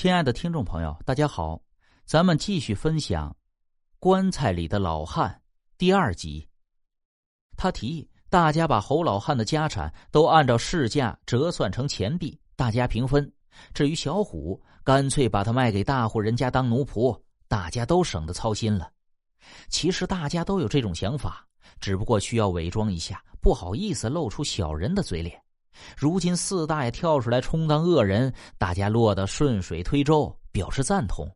亲爱的听众朋友，大家好，咱们继续分享《棺材里的老汉》第二集。他提议大家把侯老汉的家产都按照市价折算成钱币，大家平分。至于小虎，干脆把他卖给大户人家当奴仆，大家都省得操心了。其实大家都有这种想法，只不过需要伪装一下，不好意思露出小人的嘴脸。如今四大爷跳出来充当恶人，大家落得顺水推舟，表示赞同。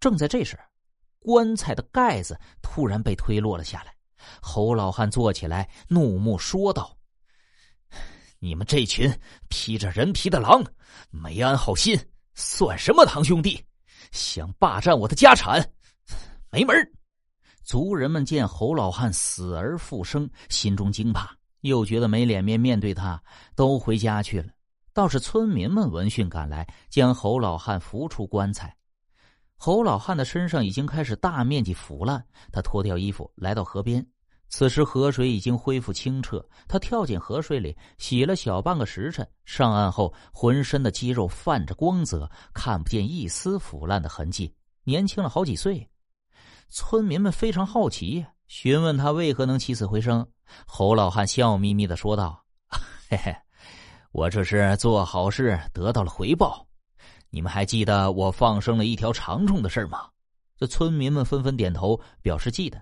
正在这时，棺材的盖子突然被推落了下来。侯老汉坐起来，怒目说道：“你们这群披着人皮的狼，没安好心，算什么堂兄弟？想霸占我的家产，没门！”族人们见侯老汉死而复生，心中惊怕。又觉得没脸面面对他，都回家去了。倒是村民们闻讯赶来，将侯老汉扶出棺材。侯老汉的身上已经开始大面积腐烂，他脱掉衣服来到河边。此时河水已经恢复清澈，他跳进河水里洗了小半个时辰。上岸后，浑身的肌肉泛着光泽，看不见一丝腐烂的痕迹，年轻了好几岁。村民们非常好奇，询问他为何能起死回生。侯老汉笑眯眯的说道：“ 嘿嘿，我这是做好事得到了回报。你们还记得我放生了一条长虫的事吗？”这村民们纷纷点头，表示记得。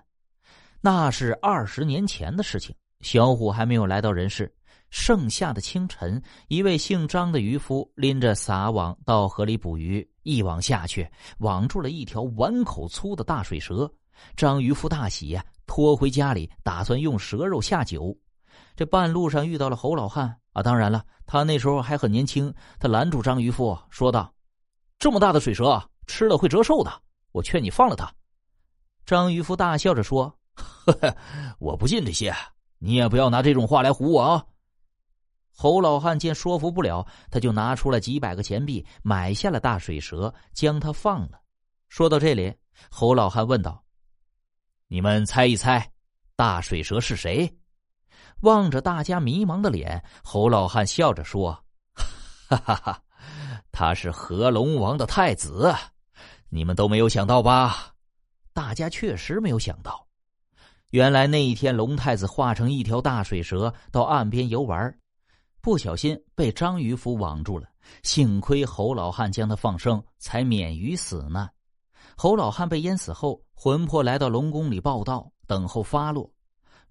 那是二十年前的事情，小虎还没有来到人世。盛夏的清晨，一位姓张的渔夫拎着撒网到河里捕鱼，一网下去，网住了一条碗口粗的大水蛇。张渔夫大喜呀。拖回家里，打算用蛇肉下酒。这半路上遇到了侯老汉啊！当然了，他那时候还很年轻。他拦住张渔夫，说道：“这么大的水蛇，吃了会折寿的。我劝你放了他。”张渔夫大笑着说：“ 呵呵，我不信这些，你也不要拿这种话来唬我啊！”侯老汉见说服不了，他就拿出了几百个钱币，买下了大水蛇，将它放了。说到这里，侯老汉问道。你们猜一猜，大水蛇是谁？望着大家迷茫的脸，侯老汉笑着说：“哈哈哈，他是河龙王的太子。你们都没有想到吧？大家确实没有想到，原来那一天龙太子化成一条大水蛇到岸边游玩，不小心被张渔夫网住了。幸亏侯老汉将他放生，才免于死难。侯老汉被淹死后。”魂魄来到龙宫里报道，等候发落。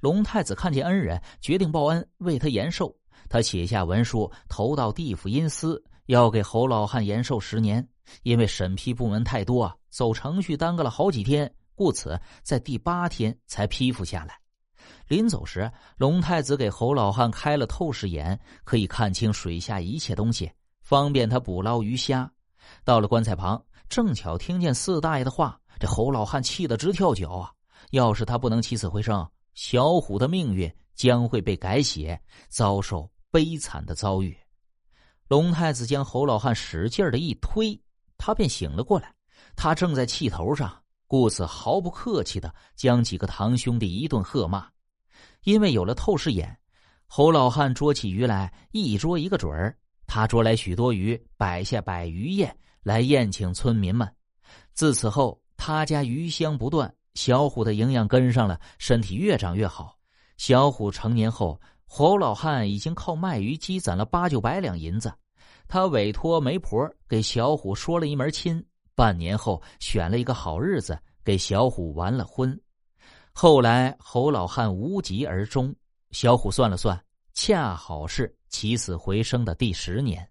龙太子看见恩人，决定报恩，为他延寿。他写下文书，投到地府阴司，要给侯老汉延寿十年。因为审批部门太多，走程序耽搁了好几天，故此在第八天才批复下来。临走时，龙太子给侯老汉开了透视眼，可以看清水下一切东西，方便他捕捞鱼虾。到了棺材旁，正巧听见四大爷的话。这侯老汉气得直跳脚啊！要是他不能起死回生，小虎的命运将会被改写，遭受悲惨的遭遇。龙太子将侯老汉使劲的一推，他便醒了过来。他正在气头上，故此毫不客气的将几个堂兄弟一顿喝骂。因为有了透视眼，侯老汉捉起鱼来，一捉一个准儿。他捉来许多鱼，摆下百鱼宴来宴请村民们。自此后。他家鱼香不断，小虎的营养跟上了，身体越长越好。小虎成年后，侯老汉已经靠卖鱼积攒了八九百两银子。他委托媒婆给小虎说了一门亲，半年后选了一个好日子给小虎完了婚。后来侯老汉无疾而终，小虎算了算，恰好是起死回生的第十年。